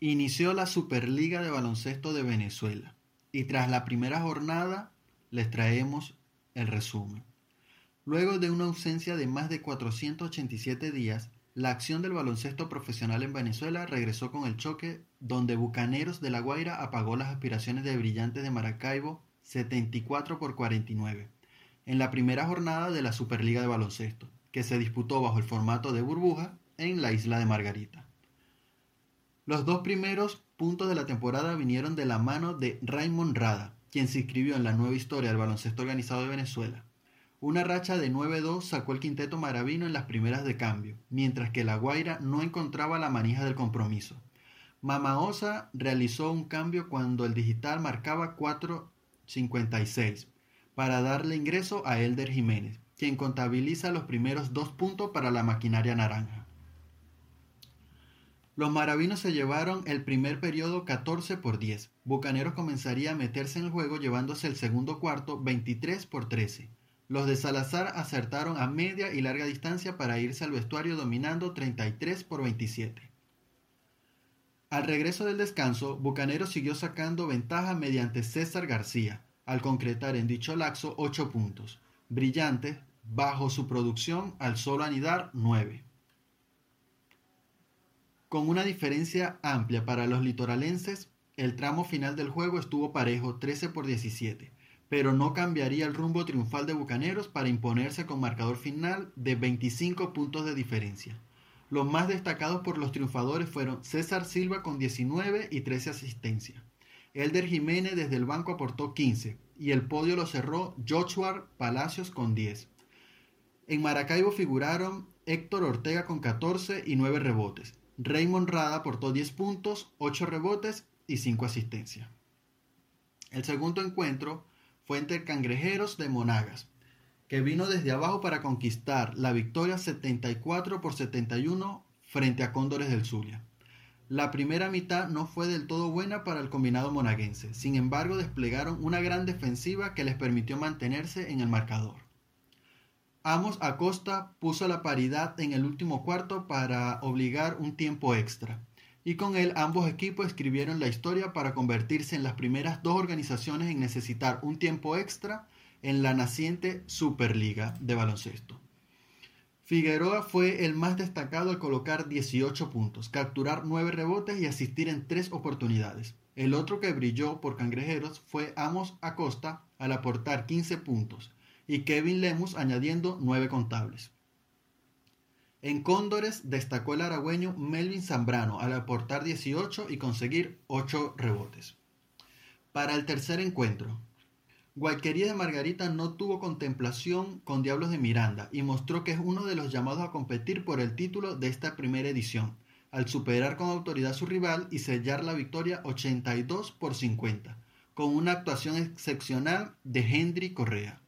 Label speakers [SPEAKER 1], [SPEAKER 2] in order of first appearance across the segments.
[SPEAKER 1] Inició la Superliga de Baloncesto de Venezuela y tras la primera jornada les traemos el resumen. Luego de una ausencia de más de 487 días, la acción del baloncesto profesional en Venezuela regresó con el choque donde Bucaneros de La Guaira apagó las aspiraciones de Brillantes de Maracaibo 74 por 49 en la primera jornada de la Superliga de Baloncesto, que se disputó bajo el formato de burbuja en la isla de Margarita. Los dos primeros puntos de la temporada vinieron de la mano de Raymond Rada, quien se inscribió en la nueva historia del baloncesto organizado de Venezuela. Una racha de 9-2 sacó el quinteto maravino en las primeras de cambio, mientras que La Guaira no encontraba la manija del compromiso. Mamaosa realizó un cambio cuando el digital marcaba 4.56 para darle ingreso a Elder Jiménez, quien contabiliza los primeros dos puntos para la maquinaria naranja. Los maravinos se llevaron el primer periodo 14 por 10. Bucaneros comenzaría a meterse en el juego llevándose el segundo cuarto 23 por 13. Los de Salazar acertaron a media y larga distancia para irse al vestuario dominando 33 por 27. Al regreso del descanso, Bucaneros siguió sacando ventaja mediante César García, al concretar en dicho laxo 8 puntos. Brillante, bajo su producción, al solo anidar 9 con una diferencia amplia para los litoralenses, el tramo final del juego estuvo parejo 13 por 17, pero no cambiaría el rumbo triunfal de Bucaneros para imponerse con marcador final de 25 puntos de diferencia. Los más destacados por los triunfadores fueron César Silva con 19 y 13 asistencias. Elder Jiménez desde el banco aportó 15 y el podio lo cerró Joshua Palacios con 10. En Maracaibo figuraron Héctor Ortega con 14 y 9 rebotes, Raymond Rada aportó 10 puntos, 8 rebotes y 5 asistencias. El segundo encuentro fue entre Cangrejeros de Monagas, que vino desde abajo para conquistar la victoria 74 por 71 frente a Cóndores del Zulia. La primera mitad no fue del todo buena para el combinado monaguense, sin embargo desplegaron una gran defensiva que les permitió mantenerse en el marcador. Amos Acosta puso la paridad en el último cuarto para obligar un tiempo extra, y con él ambos equipos escribieron la historia para convertirse en las primeras dos organizaciones en necesitar un tiempo extra en la naciente Superliga de baloncesto. Figueroa fue el más destacado al colocar 18 puntos, capturar 9 rebotes y asistir en 3 oportunidades. El otro que brilló por cangrejeros fue Amos Acosta al aportar 15 puntos, y Kevin Lemus añadiendo nueve contables. En Cóndores destacó el aragüeño Melvin Zambrano al aportar 18 y conseguir 8 rebotes. Para el tercer encuentro, Guayquería de Margarita no tuvo contemplación con Diablos de Miranda y mostró que es uno de los llamados a competir por el título de esta primera edición, al superar con autoridad a su rival y sellar la victoria 82 por 50, con una actuación excepcional de Henry Correa.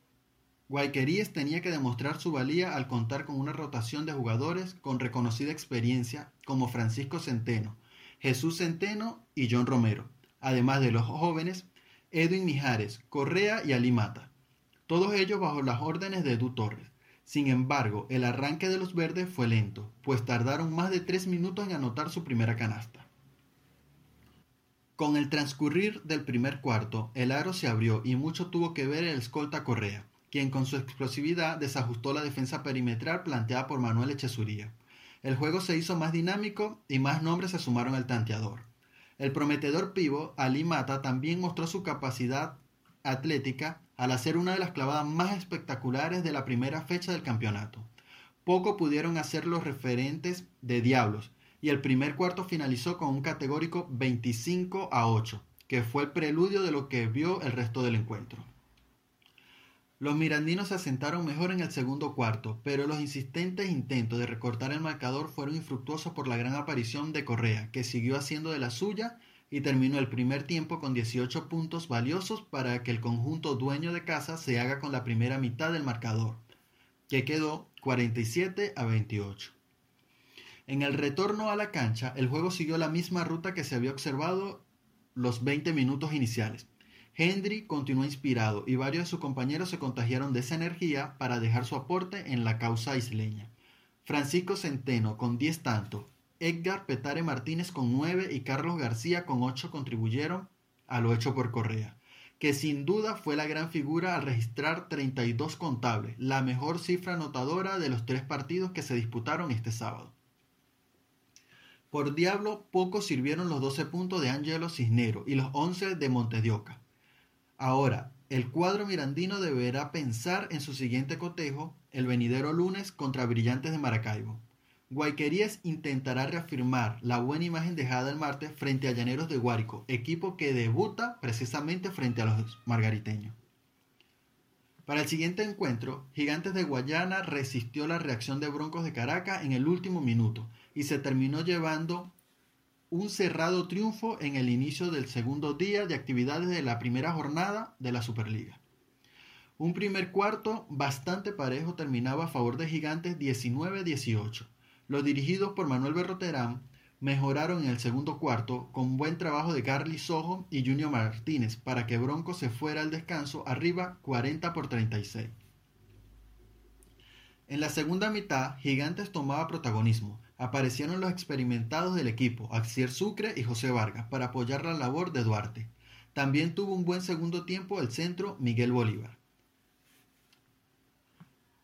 [SPEAKER 1] Guayqueríes tenía que demostrar su valía al contar con una rotación de jugadores con reconocida experiencia como Francisco Centeno, Jesús Centeno y John Romero, además de los jóvenes Edwin Mijares, Correa y Ali Mata, todos ellos bajo las órdenes de Edu Torres. Sin embargo, el arranque de los verdes fue lento, pues tardaron más de tres minutos en anotar su primera canasta. Con el transcurrir del primer cuarto, el aro se abrió y mucho tuvo que ver el escolta Correa, quien con su explosividad desajustó la defensa perimetral planteada por Manuel Echesuría. El juego se hizo más dinámico y más nombres se sumaron al tanteador. El prometedor pivo, Ali Mata, también mostró su capacidad atlética al hacer una de las clavadas más espectaculares de la primera fecha del campeonato. Poco pudieron hacer los referentes de Diablos, y el primer cuarto finalizó con un categórico 25 a 8, que fue el preludio de lo que vio el resto del encuentro. Los mirandinos se asentaron mejor en el segundo cuarto, pero los insistentes intentos de recortar el marcador fueron infructuosos por la gran aparición de Correa, que siguió haciendo de la suya y terminó el primer tiempo con 18 puntos valiosos para que el conjunto dueño de casa se haga con la primera mitad del marcador, que quedó 47 a 28. En el retorno a la cancha, el juego siguió la misma ruta que se había observado los 20 minutos iniciales Henry continuó inspirado y varios de sus compañeros se contagiaron de esa energía para dejar su aporte en la causa isleña. Francisco Centeno, con 10 tantos, Edgar Petare Martínez con 9 y Carlos García con 8 contribuyeron a lo hecho por Correa, que sin duda fue la gran figura al registrar 32 contables, la mejor cifra anotadora de los tres partidos que se disputaron este sábado. Por diablo, poco sirvieron los 12 puntos de Angelo Cisnero y los 11 de Montedioca. Ahora, el cuadro mirandino deberá pensar en su siguiente cotejo el venidero lunes contra Brillantes de Maracaibo. Guayquerías intentará reafirmar la buena imagen dejada el martes frente a Llaneros de Guárico, equipo que debuta precisamente frente a los margariteños. Para el siguiente encuentro, Gigantes de Guayana resistió la reacción de Broncos de Caracas en el último minuto y se terminó llevando un cerrado triunfo en el inicio del segundo día de actividades de la primera jornada de la Superliga. Un primer cuarto bastante parejo terminaba a favor de Gigantes 19-18. Los dirigidos por Manuel Berroterán mejoraron en el segundo cuarto con buen trabajo de Carly Sojo y Junior Martínez para que Bronco se fuera al descanso arriba 40 por 36. En la segunda mitad, Gigantes tomaba protagonismo, aparecieron los experimentados del equipo, Axier Sucre y José Vargas, para apoyar la labor de Duarte. También tuvo un buen segundo tiempo el centro Miguel Bolívar.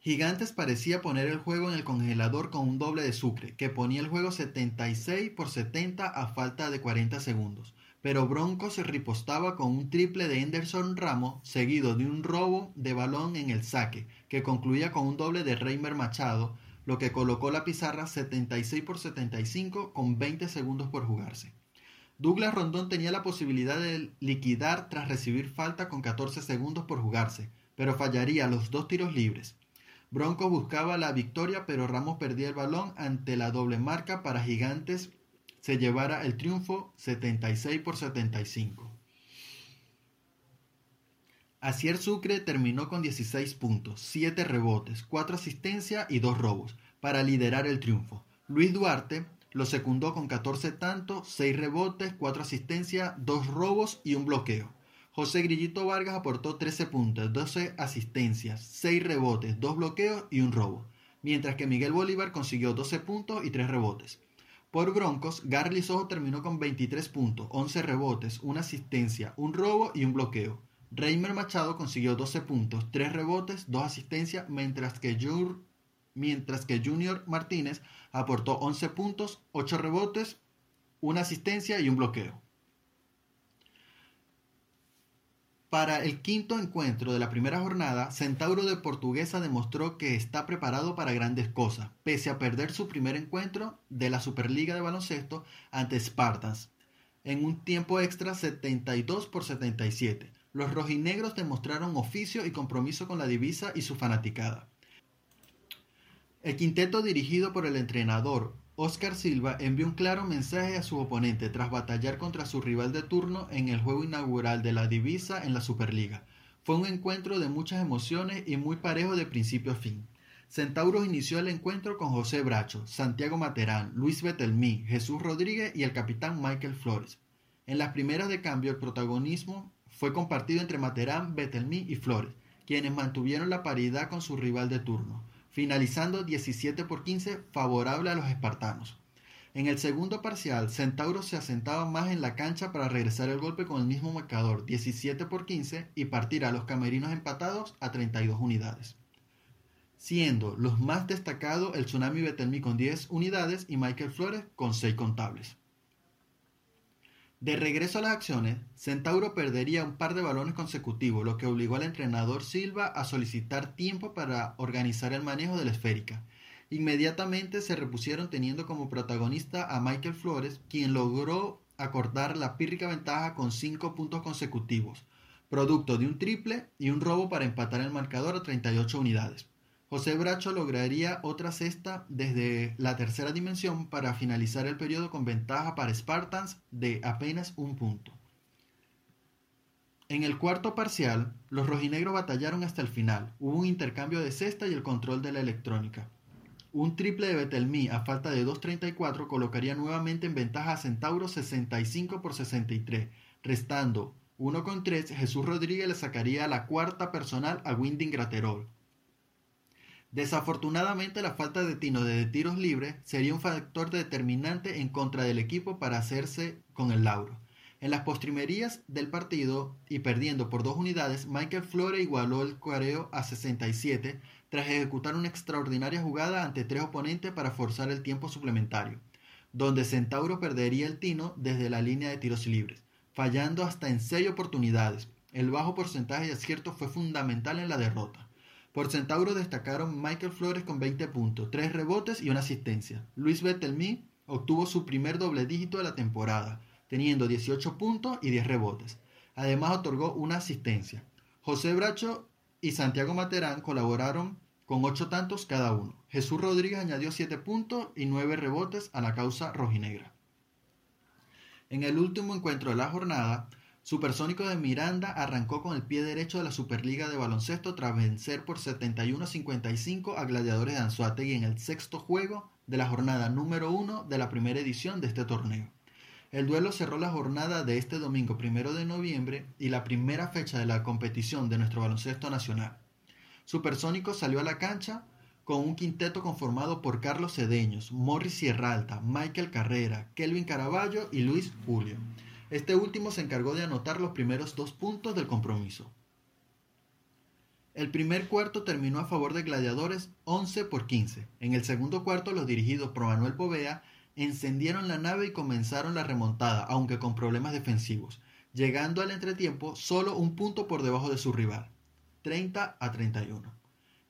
[SPEAKER 1] Gigantes parecía poner el juego en el congelador con un doble de Sucre, que ponía el juego 76 por 70 a falta de 40 segundos. Pero Bronco se ripostaba con un triple de Henderson Ramos, seguido de un robo de balón en el saque, que concluía con un doble de Reimer Machado, lo que colocó la pizarra 76 por 75 con 20 segundos por jugarse. Douglas Rondón tenía la posibilidad de liquidar tras recibir falta con 14 segundos por jugarse, pero fallaría los dos tiros libres. Bronco buscaba la victoria, pero Ramos perdía el balón ante la doble marca para Gigantes se llevara el triunfo 76 por 75. Asier Sucre terminó con 16 puntos, 7 rebotes, 4 asistencias y 2 robos para liderar el triunfo. Luis Duarte lo secundó con 14 tantos, 6 rebotes, 4 asistencias, 2 robos y un bloqueo. José Grillito Vargas aportó 13 puntos, 12 asistencias, 6 rebotes, 2 bloqueos y un robo, mientras que Miguel Bolívar consiguió 12 puntos y 3 rebotes. Por Broncos, Garly Sojo terminó con 23 puntos, 11 rebotes, una asistencia, un robo y un bloqueo. Reimer Machado consiguió 12 puntos, 3 rebotes, 2 asistencias, mientras que, mientras que Junior Martínez aportó 11 puntos, 8 rebotes, una asistencia y un bloqueo. Para el quinto encuentro de la primera jornada, Centauro de Portuguesa demostró que está preparado para grandes cosas, pese a perder su primer encuentro de la Superliga de Baloncesto ante Spartans, en un tiempo extra 72 por 77 los rojinegros demostraron oficio y compromiso con la divisa y su fanaticada. El quinteto dirigido por el entrenador Oscar Silva envió un claro mensaje a su oponente tras batallar contra su rival de turno en el juego inaugural de la divisa en la Superliga. Fue un encuentro de muchas emociones y muy parejo de principio a fin. Centauros inició el encuentro con José Bracho, Santiago Materán, Luis Betelmí, Jesús Rodríguez y el capitán Michael Flores. En las primeras de cambio el protagonismo fue compartido entre Materán, Betelmí y Flores, quienes mantuvieron la paridad con su rival de turno, finalizando 17 por 15 favorable a los espartanos. En el segundo parcial, Centauro se asentaba más en la cancha para regresar el golpe con el mismo marcador, 17 por 15, y partir a los camerinos empatados a 32 unidades. Siendo los más destacados el Tsunami Betelmí con 10 unidades y Michael Flores con 6 contables. De regreso a las acciones, Centauro perdería un par de balones consecutivos, lo que obligó al entrenador Silva a solicitar tiempo para organizar el manejo de la esférica. Inmediatamente se repusieron teniendo como protagonista a Michael Flores, quien logró acortar la pírrica ventaja con cinco puntos consecutivos, producto de un triple y un robo para empatar el marcador a 38 unidades. José Bracho lograría otra cesta desde la tercera dimensión para finalizar el periodo con ventaja para Spartans de apenas un punto. En el cuarto parcial, los rojinegros batallaron hasta el final. Hubo un intercambio de cesta y el control de la electrónica. Un triple de Betelmí a falta de 2.34 colocaría nuevamente en ventaja a Centauro 65 por 63, restando 1 con 3, Jesús Rodríguez le sacaría la cuarta personal a Winding Graterol. Desafortunadamente la falta de tino de tiros libres sería un factor determinante en contra del equipo para hacerse con el lauro. En las postrimerías del partido y perdiendo por dos unidades, Michael Flore igualó el cuareo a 67 tras ejecutar una extraordinaria jugada ante tres oponentes para forzar el tiempo suplementario, donde Centauro perdería el tino desde la línea de tiros libres, fallando hasta en seis oportunidades. El bajo porcentaje de acierto fue fundamental en la derrota. Por Centauro destacaron Michael Flores con 20 puntos, 3 rebotes y una asistencia. Luis Bettelmy obtuvo su primer doble dígito de la temporada, teniendo 18 puntos y 10 rebotes. Además otorgó una asistencia. José Bracho y Santiago Materán colaboraron con 8 tantos cada uno. Jesús Rodríguez añadió 7 puntos y 9 rebotes a la causa rojinegra. En el último encuentro de la jornada, Supersónico de Miranda arrancó con el pie derecho de la Superliga de Baloncesto tras vencer por 71-55 a Gladiadores de Anzuategui en el sexto juego de la jornada número uno de la primera edición de este torneo. El duelo cerró la jornada de este domingo primero de noviembre y la primera fecha de la competición de nuestro baloncesto nacional. Supersónico salió a la cancha con un quinteto conformado por Carlos Cedeños, Morris Sierralta, Michael Carrera, Kelvin Caraballo y Luis Julio. Este último se encargó de anotar los primeros dos puntos del compromiso. El primer cuarto terminó a favor de Gladiadores 11 por 15. En el segundo cuarto, los dirigidos por Manuel Povea encendieron la nave y comenzaron la remontada, aunque con problemas defensivos, llegando al entretiempo solo un punto por debajo de su rival, 30 a 31.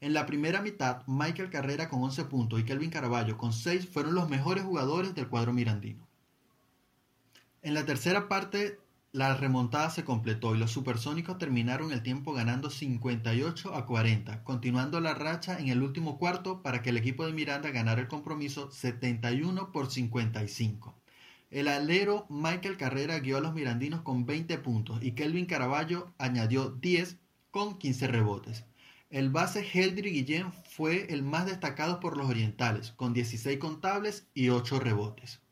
[SPEAKER 1] En la primera mitad, Michael Carrera con 11 puntos y Kelvin Caraballo con 6 fueron los mejores jugadores del cuadro mirandino. En la tercera parte, la remontada se completó y los supersónicos terminaron el tiempo ganando 58 a 40, continuando la racha en el último cuarto para que el equipo de Miranda ganara el compromiso 71 por 55. El alero Michael Carrera guió a los mirandinos con 20 puntos y Kelvin Caraballo añadió 10 con 15 rebotes. El base Heldry Guillén fue el más destacado por los orientales, con 16 contables y 8 rebotes.